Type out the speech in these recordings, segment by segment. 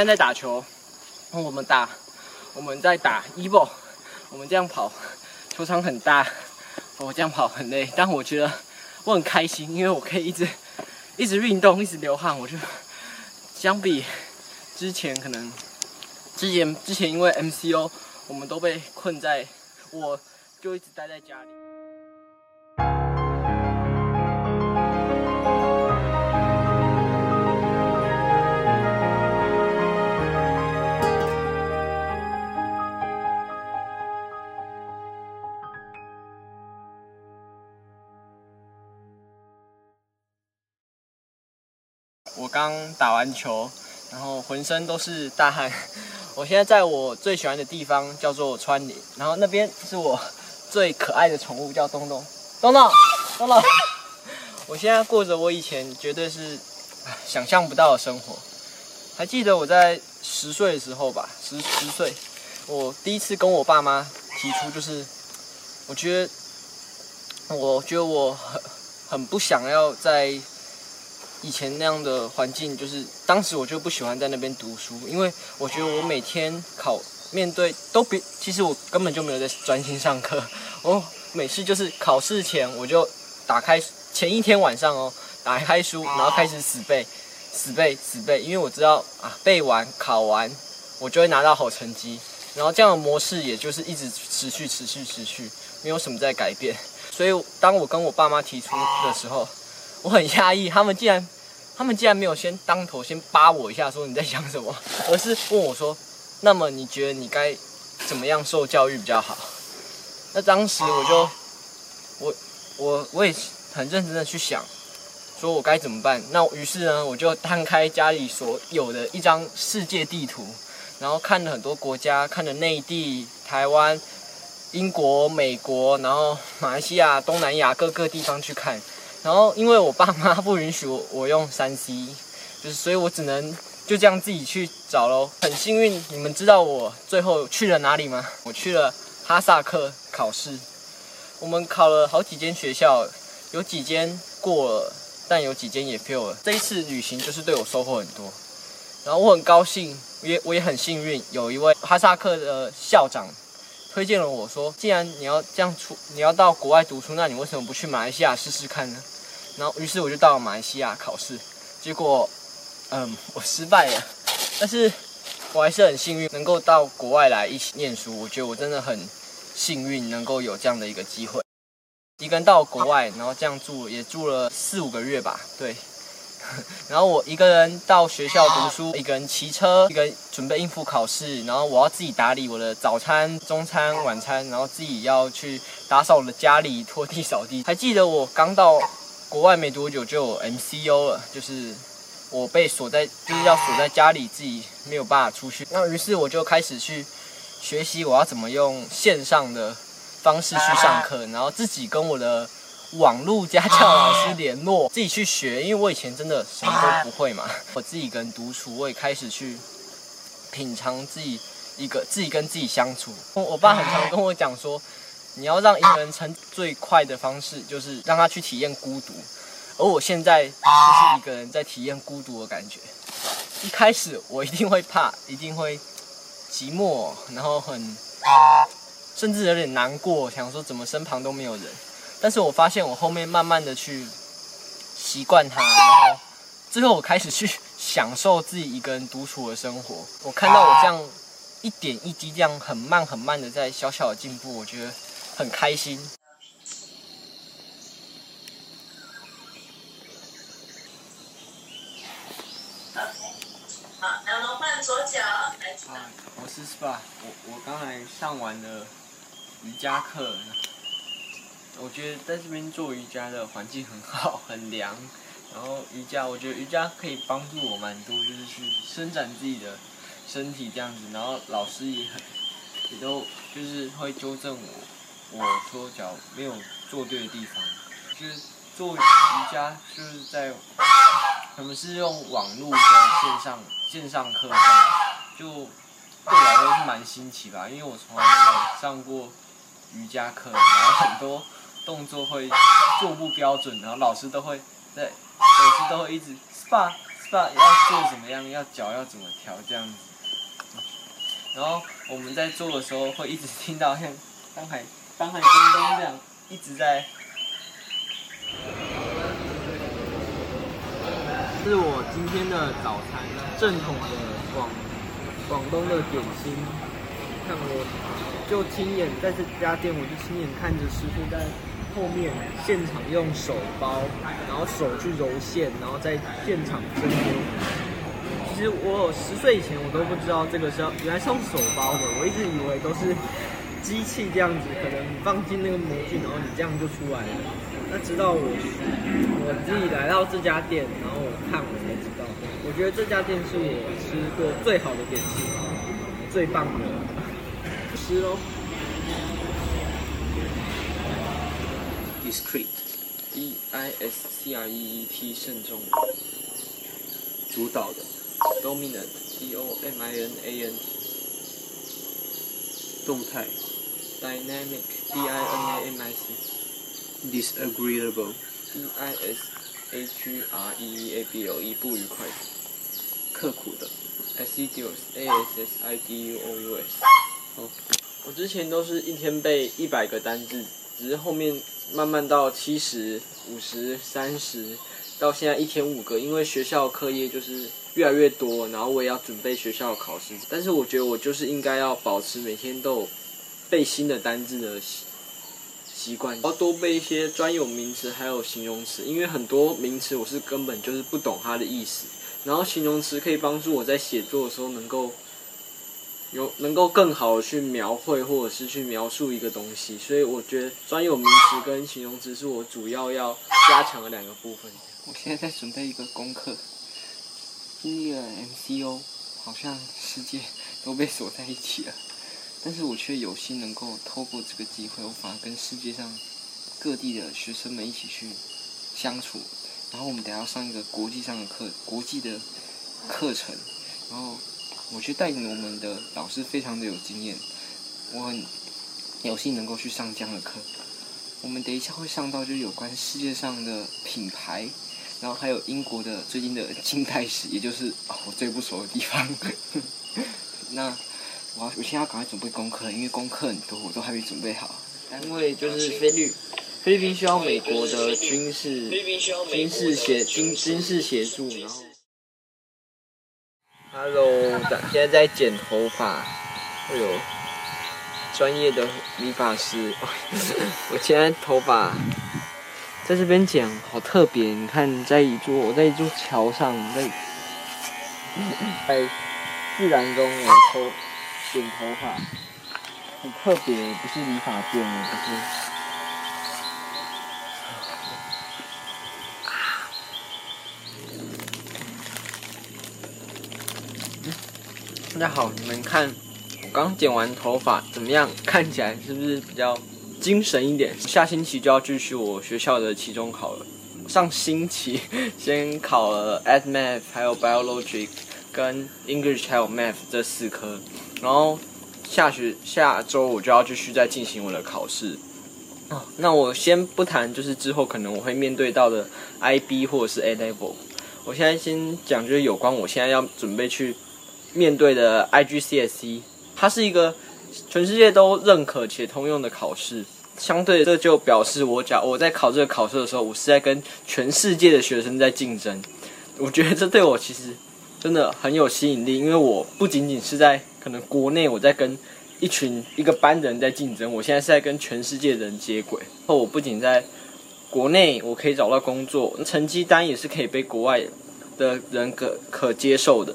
现在在打球，我们打，我们在打 EVO，我们这样跑，球场很大，我这样跑很累，但我觉得我很开心，因为我可以一直一直运动，一直流汗，我就相比之前可能之前之前因为 MCO，我们都被困在，我就一直待在家里。我刚打完球，然后浑身都是大汗。我现在在我最喜欢的地方，叫做川林。然后那边是我最可爱的宠物，叫东东。东东，东东。我现在过着我以前绝对是想象不到的生活。还记得我在十岁的时候吧，十十岁，我第一次跟我爸妈提出，就是我觉得，我觉得我很很不想要在。以前那样的环境，就是当时我就不喜欢在那边读书，因为我觉得我每天考面对都比，其实我根本就没有在专心上课。我每次就是考试前我就打开前一天晚上哦，打开书，然后开始死背、死背、死背，因为我知道啊，背完考完我就会拿到好成绩。然后这样的模式也就是一直持续、持续、持续，没有什么在改变。所以当我跟我爸妈提出的时候，我很压抑，他们竟然，他们竟然没有先当头先扒我一下，说你在想什么，而是问我说，那么你觉得你该怎么样受教育比较好？那当时我就，我我我也很认真的去想，说我该怎么办？那于是呢，我就摊开家里所有的一张世界地图，然后看了很多国家，看了内地、台湾、英国、美国，然后马来西亚、东南亚各个地方去看。然后，因为我爸妈不允许我用三 C，就是所以我只能就这样自己去找喽。很幸运，你们知道我最后去了哪里吗？我去了哈萨克考试。我们考了好几间学校，有几间过了，但有几间也 fail 了。这一次旅行就是对我收获很多，然后我很高兴，也我也很幸运，有一位哈萨克的校长。推荐了我说，既然你要这样出，你要到国外读书，那你为什么不去马来西亚试试看呢？然后，于是我就到了马来西亚考试，结果，嗯，我失败了。但是我还是很幸运，能够到国外来一起念书。我觉得我真的很幸运，能够有这样的一个机会，一个人到国外，然后这样住，也住了四五个月吧。对。然后我一个人到学校读书，一个人骑车，一个人准备应付考试，然后我要自己打理我的早餐、中餐、晚餐，然后自己要去打扫我的家里、拖地、扫地。还记得我刚到国外没多久就有 MCO 了，就是我被锁在，就是要锁在家里，自己没有办法出去。那于是我就开始去学习我要怎么用线上的方式去上课，然后自己跟我的。网络家教老师联络，自己去学，因为我以前真的什么都不会嘛。我自己一个人独处，我也开始去品尝自己一个自己跟自己相处。我爸很常跟我讲说，你要让一个人成最快的方式，就是让他去体验孤独。而我现在就是一个人在体验孤独的感觉。一开始我一定会怕，一定会寂寞，然后很甚至有点难过，想说怎么身旁都没有人。但是我发现我后面慢慢的去习惯它，然后最后我开始去享受自己一个人独处的生活。我看到我这样一点一滴这样很慢很慢的在小小的进步，我觉得很开心。左脚，来。我是 SPA，我我刚才上完了瑜伽课。我觉得在这边做瑜伽的环境很好，很凉。然后瑜伽，我觉得瑜伽可以帮助我蛮多，就是去伸展自己的身体这样子。然后老师也很，也都就是会纠正我，我说脚没有做对的地方。就是做瑜伽就是在，他们是用网络的线上线上课上，就对我来说是蛮新奇吧，因为我从来没有上过瑜伽课，然后很多。动作会做不标准，然后老师都会在，老师都会一直 spa 不知道要做怎么样，要脚要怎么调这样子。然后我们在做的时候会一直听到像当海当海东东这样一直在。是我今天的早餐，正统的广广东的点心。看我就亲眼在这家店，我就亲眼看着师傅在后面现场用手包，然后手去揉馅，然后在现场蒸锅。其实我十岁以前我都不知道这个是要原来是用手包的，我一直以为都是机器这样子，可能放进那个模具，然后你这样就出来了。那直到我我自己来到这家店，然后我看我才知道，我觉得这家店是我吃过最好的点心，最棒的，吃喽。Discreet，D I S C R E E T，慎重，主导的，Dominant，D O M I N A N T，动态，Dynamic，D I N A M I C。disagreeable, d i s a g r e e a b l e 不愉快的，刻苦的，assiduous, a s s i d u o u s。 哦，我之前都是一天背一百个单字，只是后面慢慢到七十五十三十，到现在一天五个，因为学校课业就是越来越多，然后我也要准备学校考试，但是我觉得我就是应该要保持每天都背新的单字的习。习惯要多背一些专有名词，还有形容词，因为很多名词我是根本就是不懂它的意思。然后形容词可以帮助我在写作的时候能够有能够更好的去描绘或者是去描述一个东西。所以我觉得专有名词跟形容词是我主要要加强的两个部分。我现在在准备一个功课，经历了 MCO 好像世界都被锁在一起了。但是我却有幸能够透过这个机会，我反而跟世界上各地的学生们一起去相处。然后我们等下要上一个国际上的课，国际的课程。然后我去带领我们的老师非常的有经验，我很有幸能够去上这样的课。我们等一下会上到就是有关世界上的品牌，然后还有英国的最近的近代史，也就是我最不熟的地方。那。我要我现在要赶快准备功课，因为功课很多，我都还没准备好。因为就是菲律菲律宾需要美国的军事军事协军军事协助，然后。Hello，现在在剪头发，哎呦专业的理发师。我现在头发在这边剪，好特别。你看，在一座我在一座桥上，在 在自然中我头。剪头发很特别，不是理发店的，不是。大家好，你们看我刚剪完头发怎么样？看起来是不是比较精神一点？下星期就要继续我学校的期中考了。上星期先考了 a d Math，还有 Biology，跟 English 还有 Math 这四科。然后下学下周我就要继续再进行我的考试。那我先不谈，就是之后可能我会面对到的 IB 或者是 A Level。我现在先讲就是有关我现在要准备去面对的 IGCSE。它是一个全世界都认可且通用的考试。相对这就表示我讲我在考这个考试的时候，我是在跟全世界的学生在竞争。我觉得这对我其实真的很有吸引力，因为我不仅仅是在可能国内我在跟一群一个班的人在竞争，我现在是在跟全世界的人接轨。后我不仅在国内我可以找到工作，成绩单也是可以被国外的人可可接受的。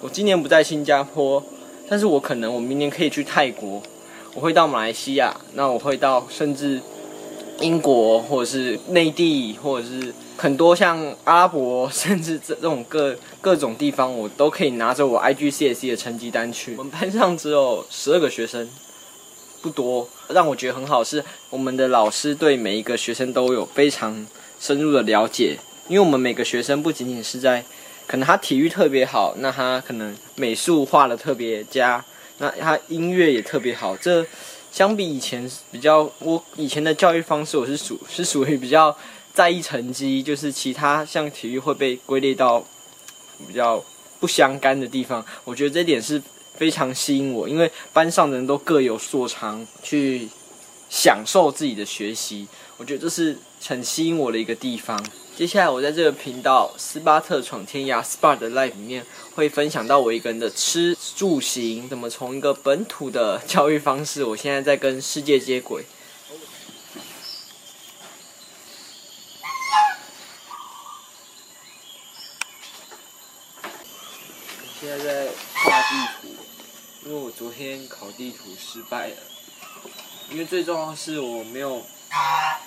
我今年不在新加坡，但是我可能我明年可以去泰国，我会到马来西亚，那我会到甚至英国或者是内地或者是。很多像阿拉伯，甚至这这种各各种地方，我都可以拿着我 IGCSE 的成绩单去。我们班上只有十二个学生，不多。让我觉得很好是，我们的老师对每一个学生都有非常深入的了解。因为我们每个学生不仅仅是在，可能他体育特别好，那他可能美术画的特别佳，那他音乐也特别好。这相比以前比较，我以前的教育方式，我是属是属于比较。在意成绩，就是其他像体育会被归类到比较不相干的地方。我觉得这点是非常吸引我，因为班上的人都各有所长，去享受自己的学习。我觉得这是很吸引我的一个地方。接下来我在这个频道斯巴特闯天涯 SPA 的 Life） 里面，会分享到我一个人的吃住行，怎么从一个本土的教育方式，我现在在跟世界接轨。现在在画地图，因为我昨天考地图失败了。因为最重要的是我没有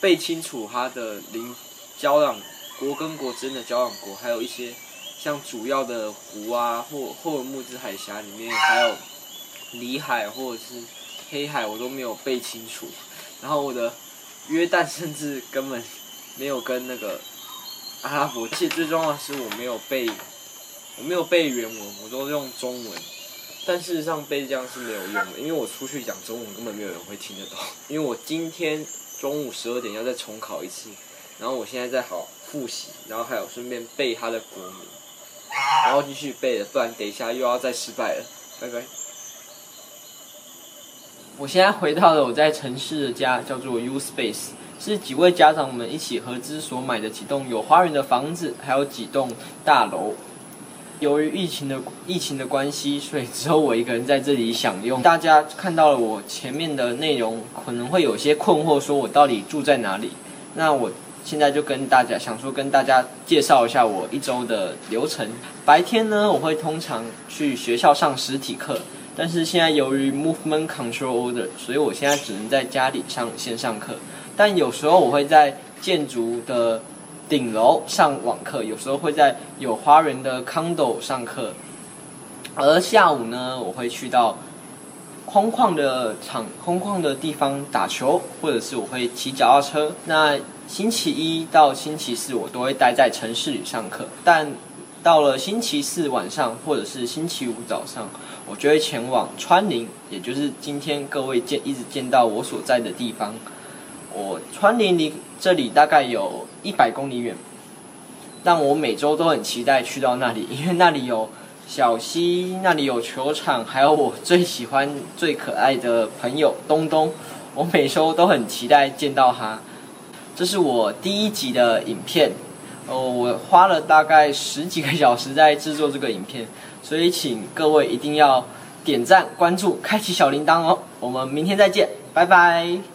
背清楚它的邻交壤国跟国之间的交壤国，还有一些像主要的湖啊，或霍尔木兹海峡里面，还有里海或者是黑海，我都没有背清楚。然后我的约旦甚至根本没有跟那个阿拉伯，其实最重要的是我没有背。我没有背原文，我都用中文，但事实上背这样是没有用的，因为我出去讲中文根本没有人会听得懂。因为我今天中午十二点要再重考一次，然后我现在在好复习，然后还有顺便背他的国名，然后继续背了，不然等一下又要再失败了。拜拜。我现在回到了我在城市的家，叫做 U Space，是几位家长们一起合资所买的几栋有花园的房子，还有几栋大楼。由于疫情的疫情的关系，所以只有我一个人在这里享用。大家看到了我前面的内容，可能会有些困惑，说我到底住在哪里？那我现在就跟大家想说，跟大家介绍一下我一周的流程。白天呢，我会通常去学校上实体课，但是现在由于 Movement Control Order，所以我现在只能在家里上线上课。但有时候我会在建筑的。顶楼上网课，有时候会在有花园的 condo 上课，而下午呢，我会去到空旷的场、空旷的地方打球，或者是我会骑脚踏车。那星期一到星期四，我都会待在城市里上课，但到了星期四晚上或者是星期五早上，我就会前往川林，也就是今天各位见一直见到我所在的地方。我川林离这里大概有一百公里远，但我每周都很期待去到那里，因为那里有小溪，那里有球场，还有我最喜欢、最可爱的朋友东东。我每周都很期待见到他。这是我第一集的影片，哦，我花了大概十几个小时在制作这个影片，所以请各位一定要点赞、关注、开启小铃铛哦。我们明天再见，拜拜。